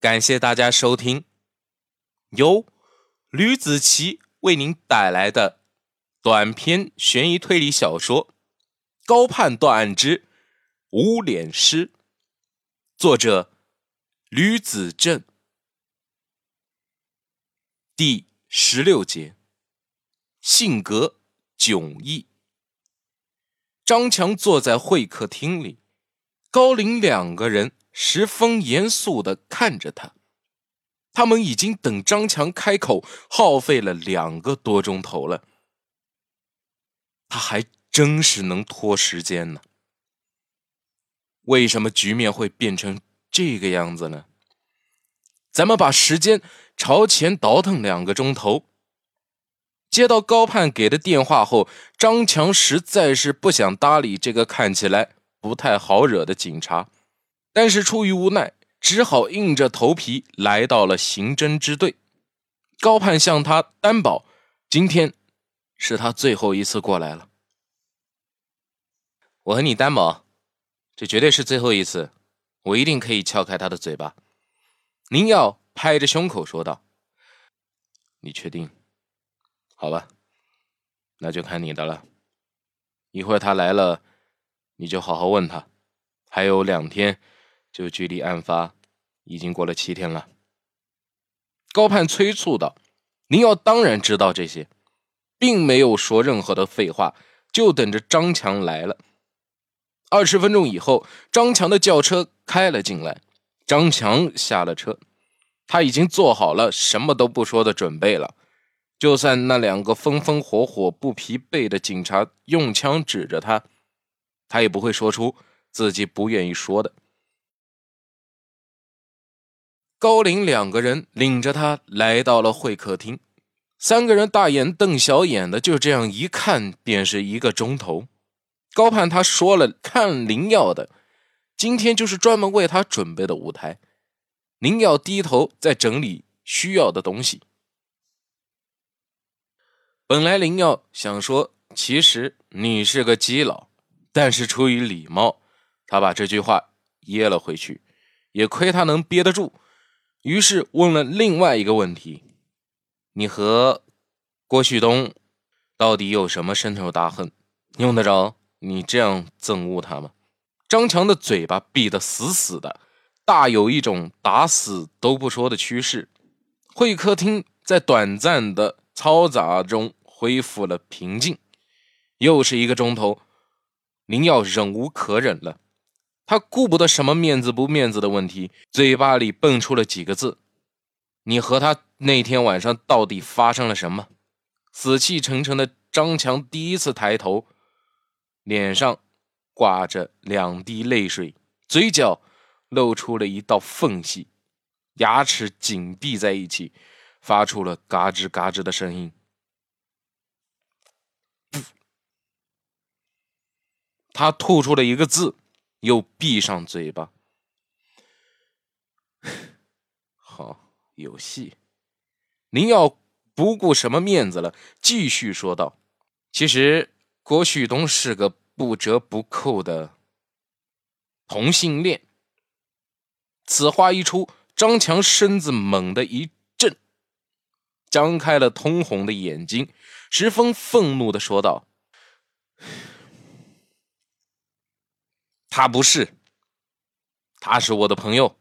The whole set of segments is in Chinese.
感谢大家收听由吕子奇为您带来的短篇悬疑推理小说《高判断案之无脸师》，作者吕子正，第十六节，性格迥异。张强坐在会客厅里，高林两个人。十分严肃的看着他，他们已经等张强开口耗费了两个多钟头了，他还真是能拖时间呢。为什么局面会变成这个样子呢？咱们把时间朝前倒腾两个钟头。接到高盼给的电话后，张强实在是不想搭理这个看起来不太好惹的警察。但是出于无奈，只好硬着头皮来到了刑侦支队。高盼向他担保，今天是他最后一次过来了。我和你担保，这绝对是最后一次，我一定可以撬开他的嘴巴。宁耀拍着胸口说道：“你确定？好吧，那就看你的了。一会儿他来了，你就好好问他。还有两天。”就距离案发已经过了七天了。高盼催促道：“您要当然知道这些，并没有说任何的废话，就等着张强来了。”二十分钟以后，张强的轿车开了进来，张强下了车，他已经做好了什么都不说的准备了。就算那两个风风火火、不疲惫的警察用枪指着他，他也不会说出自己不愿意说的。高林两个人领着他来到了会客厅，三个人大眼瞪小眼的，就这样一看便是一个钟头。高盼他说了，看林耀的，今天就是专门为他准备的舞台。林耀低头在整理需要的东西。本来林耀想说，其实你是个基佬，但是出于礼貌，他把这句话噎了回去。也亏他能憋得住。于是问了另外一个问题：“你和郭旭东到底有什么深仇大恨？用得着你这样憎恶他吗？”张强的嘴巴闭得死死的，大有一种打死都不说的趋势。会客厅在短暂的嘈杂中恢复了平静。又是一个钟头，林耀忍无可忍了。他顾不得什么面子不面子的问题，嘴巴里蹦出了几个字：“你和他那天晚上到底发生了什么？”死气沉沉的张强第一次抬头，脸上挂着两滴泪水，嘴角露出了一道缝隙，牙齿紧闭在一起，发出了嘎吱嘎吱的声音。他吐出了一个字。又闭上嘴巴。好，有戏。您要不顾什么面子了，继续说道：“其实郭旭东是个不折不扣的同性恋。”此话一出，张强身子猛地一震，张开了通红的眼睛，十分愤怒的说道。他不是，他是我的朋友，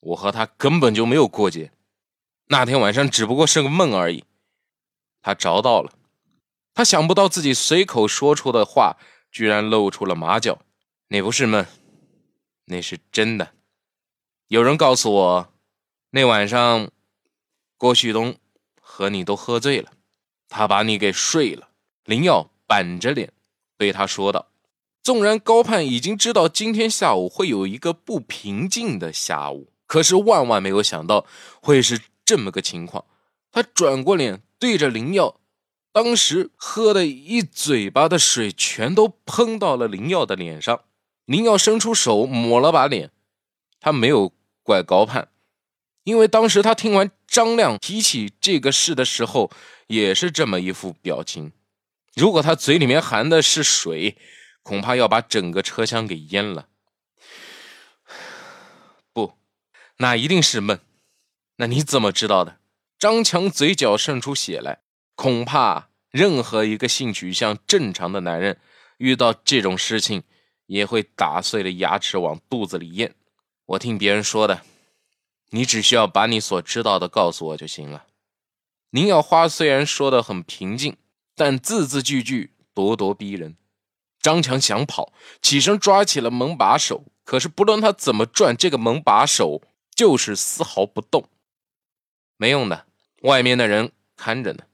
我和他根本就没有过节，那天晚上只不过是个梦而已。他找到了，他想不到自己随口说出的话居然露出了马脚。那不是梦，那是真的。有人告诉我，那晚上郭旭东和你都喝醉了，他把你给睡了。林耀板着脸对他说道。纵然高盼已经知道今天下午会有一个不平静的下午，可是万万没有想到会是这么个情况。他转过脸对着林耀，当时喝的一嘴巴的水全都喷到了林耀的脸上。林耀伸出手抹了把脸，他没有怪高盼，因为当时他听完张亮提起这个事的时候也是这么一副表情。如果他嘴里面含的是水。恐怕要把整个车厢给淹了。不，那一定是梦。那你怎么知道的？张强嘴角渗出血来，恐怕任何一个性取向正常的男人，遇到这种事情也会打碎了牙齿往肚子里咽。我听别人说的，你只需要把你所知道的告诉我就行了。宁耀花虽然说的很平静，但字字句句咄咄逼人。张强想跑，起身抓起了门把手，可是不论他怎么转，这个门把手就是丝毫不动。没用的，外面的人看着呢。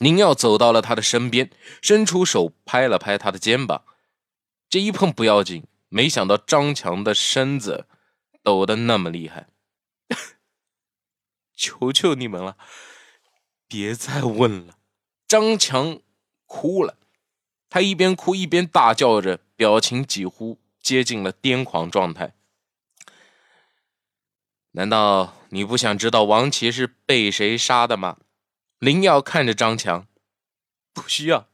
宁耀走到了他的身边，伸出手拍了拍他的肩膀。这一碰不要紧，没想到张强的身子抖得那么厉害。求求你们了！别再问了，张强哭了，他一边哭一边大叫着，表情几乎接近了癫狂状态。难道你不想知道王琦是被谁杀的吗？林耀看着张强，不需要，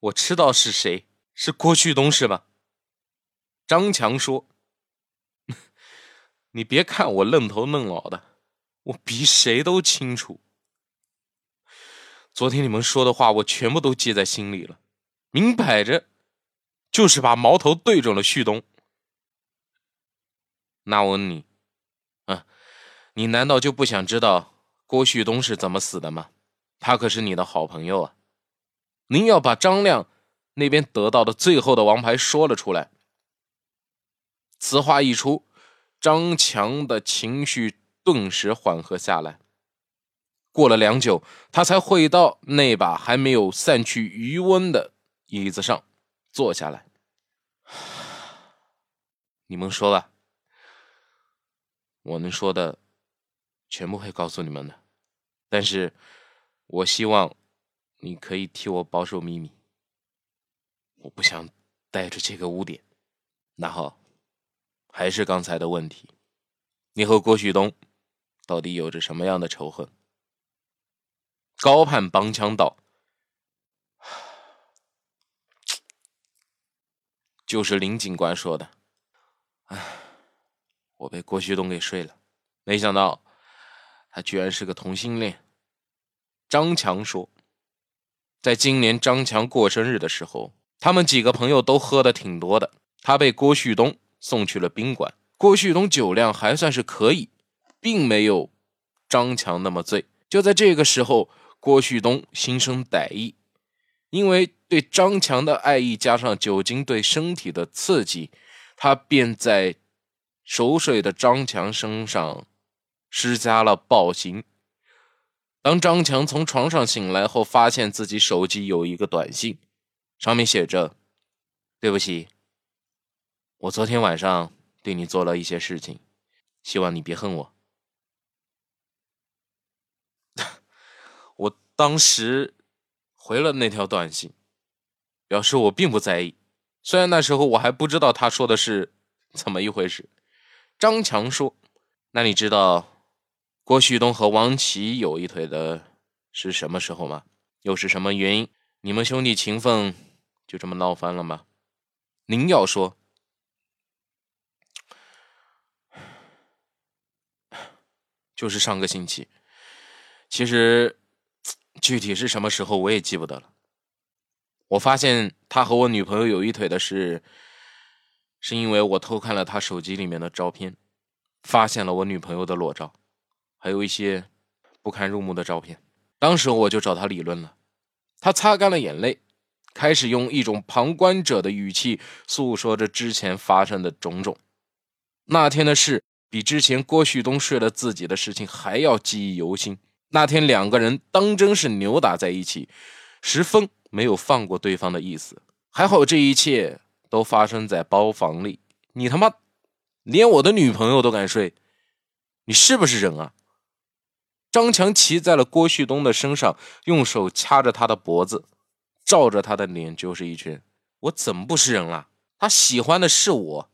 我知道是谁，是郭旭东，是吧？张强说：“你别看我愣头愣脑的。”我比谁都清楚，昨天你们说的话，我全部都记在心里了。明摆着就是把矛头对准了旭东。那我问你，啊，你难道就不想知道郭旭东是怎么死的吗？他可是你的好朋友啊！您要把张亮那边得到的最后的王牌说了出来。此话一出，张强的情绪。顿时缓和下来。过了良久，他才回到那把还没有散去余温的椅子上，坐下来。你们说吧，我能说的全部会告诉你们的。但是，我希望你可以替我保守秘密。我不想带着这个污点。那好，还是刚才的问题，你和郭旭东。到底有着什么样的仇恨？高盼帮腔道：“ 就是林警官说的，唉，我被郭旭东给睡了，没想到他居然是个同性恋。”张强说：“在今年张强过生日的时候，他们几个朋友都喝的挺多的，他被郭旭东送去了宾馆。郭旭东酒量还算是可以。”并没有张强那么醉。就在这个时候，郭旭东心生歹意，因为对张强的爱意加上酒精对身体的刺激，他便在熟睡的张强身上施加了暴行。当张强从床上醒来后，发现自己手机有一个短信，上面写着：“对不起，我昨天晚上对你做了一些事情，希望你别恨我。”当时回了那条短信，表示我并不在意。虽然那时候我还不知道他说的是怎么一回事。张强说：“那你知道郭旭东和王琦有一腿的是什么时候吗？又是什么原因？你们兄弟情分就这么闹翻了吗？”宁耀说：“就是上个星期。其实。”具体是什么时候我也记不得了。我发现他和我女朋友有一腿的事，是因为我偷看了他手机里面的照片，发现了我女朋友的裸照，还有一些不堪入目的照片。当时我就找他理论了，他擦干了眼泪，开始用一种旁观者的语气诉说着之前发生的种种。那天的事比之前郭旭东睡了自己的事情还要记忆犹新。那天两个人当真是扭打在一起，十分没有放过对方的意思。还好这一切都发生在包房里，你他妈连我的女朋友都敢睡，你是不是人啊？张强骑在了郭旭东的身上，用手掐着他的脖子，照着他的脸就是一拳。我怎么不是人了？他喜欢的是我。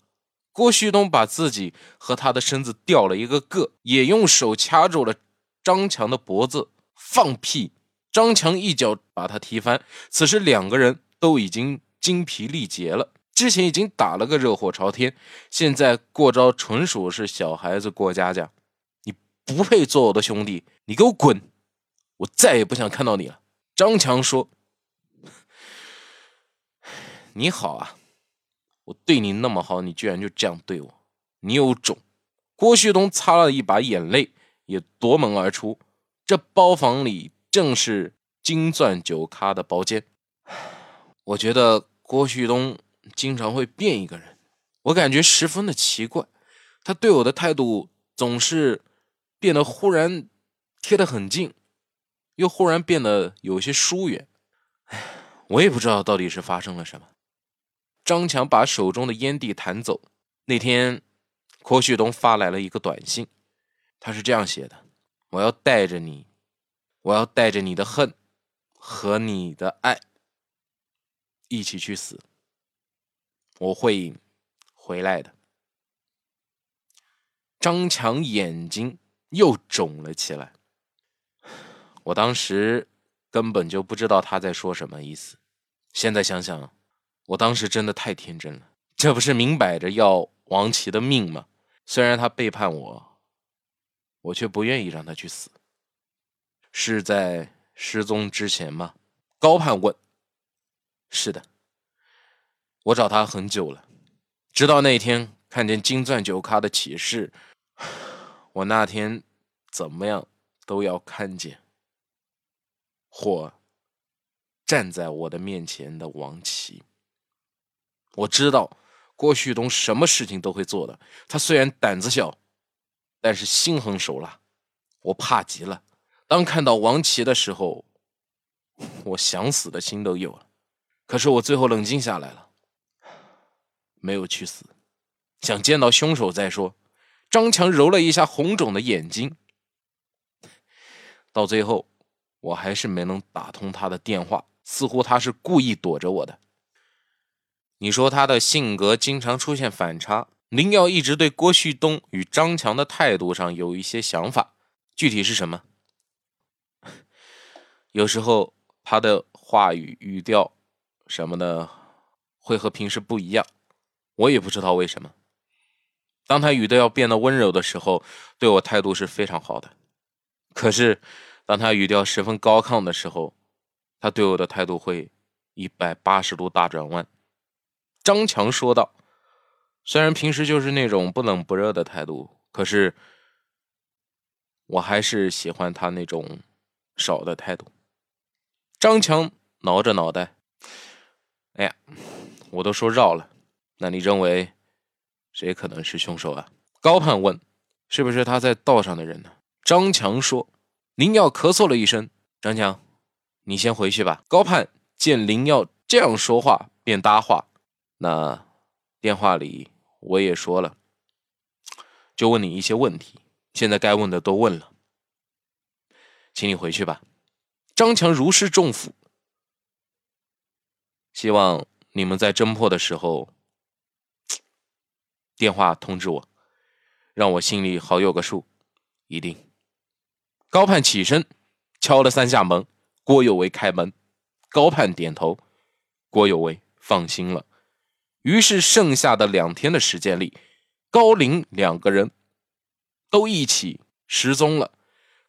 郭旭东把自己和他的身子掉了一个个，也用手掐住了。张强的脖子放屁，张强一脚把他踢翻。此时两个人都已经精疲力竭了。之前已经打了个热火朝天，现在过招纯属是小孩子过家家。你不配做我的兄弟，你给我滚！我再也不想看到你了。张强说：“你好啊，我对你那么好，你居然就这样对我，你有种！”郭旭东擦了一把眼泪，也夺门而出。这包房里正是金钻酒咖的包间。我觉得郭旭东经常会变一个人，我感觉十分的奇怪。他对我的态度总是变得忽然贴得很近，又忽然变得有些疏远。我也不知道到底是发生了什么。张强把手中的烟蒂弹走。那天。郭旭东发来了一个短信，他是这样写的：“我要带着你，我要带着你的恨和你的爱一起去死，我会回来的。”张强眼睛又肿了起来。我当时根本就不知道他在说什么意思，现在想想，我当时真的太天真了，这不是明摆着要王琦的命吗？虽然他背叛我，我却不愿意让他去死。是在失踪之前吗？高盼问。是的，我找他很久了，直到那天看见金钻酒咖的启示，我那天怎么样都要看见或站在我的面前的王琦。我知道。郭旭东什么事情都会做的。他虽然胆子小，但是心狠手辣。我怕极了。当看到王琦的时候，我想死的心都有了。可是我最后冷静下来了，没有去死，想见到凶手再说。张强揉了一下红肿的眼睛。到最后，我还是没能打通他的电话，似乎他是故意躲着我的。你说他的性格经常出现反差，林耀一直对郭旭东与张强的态度上有一些想法，具体是什么？有时候他的话语语调什么的会和平时不一样，我也不知道为什么。当他语调要变得温柔的时候，对我态度是非常好的；可是当他语调十分高亢的时候，他对我的态度会一百八十度大转弯。张强说道：“虽然平时就是那种不冷不热的态度，可是我还是喜欢他那种少的态度。”张强挠着脑袋：“哎呀，我都说绕了，那你认为谁可能是凶手啊？”高盼问：“是不是他在道上的人呢？”张强说：“林耀咳嗽了一声。”张强，你先回去吧。高盼见林耀这样说话，便搭话。那电话里我也说了，就问你一些问题，现在该问的都问了，请你回去吧。张强如释重负，希望你们在侦破的时候电话通知我，让我心里好有个数。一定。高盼起身敲了三下门，郭有为开门，高盼点头，郭有为放心了。于是，剩下的两天的时间里，高林两个人都一起失踪了。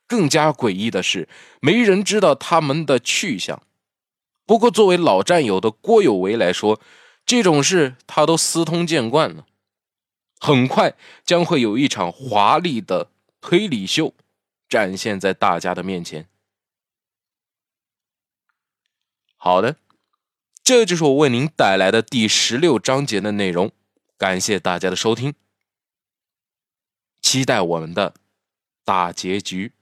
更加诡异的是，没人知道他们的去向。不过，作为老战友的郭有为来说，这种事他都司通见惯了。很快将会有一场华丽的推理秀展现在大家的面前。好的。这就是我为您带来的第十六章节的内容，感谢大家的收听，期待我们的大结局。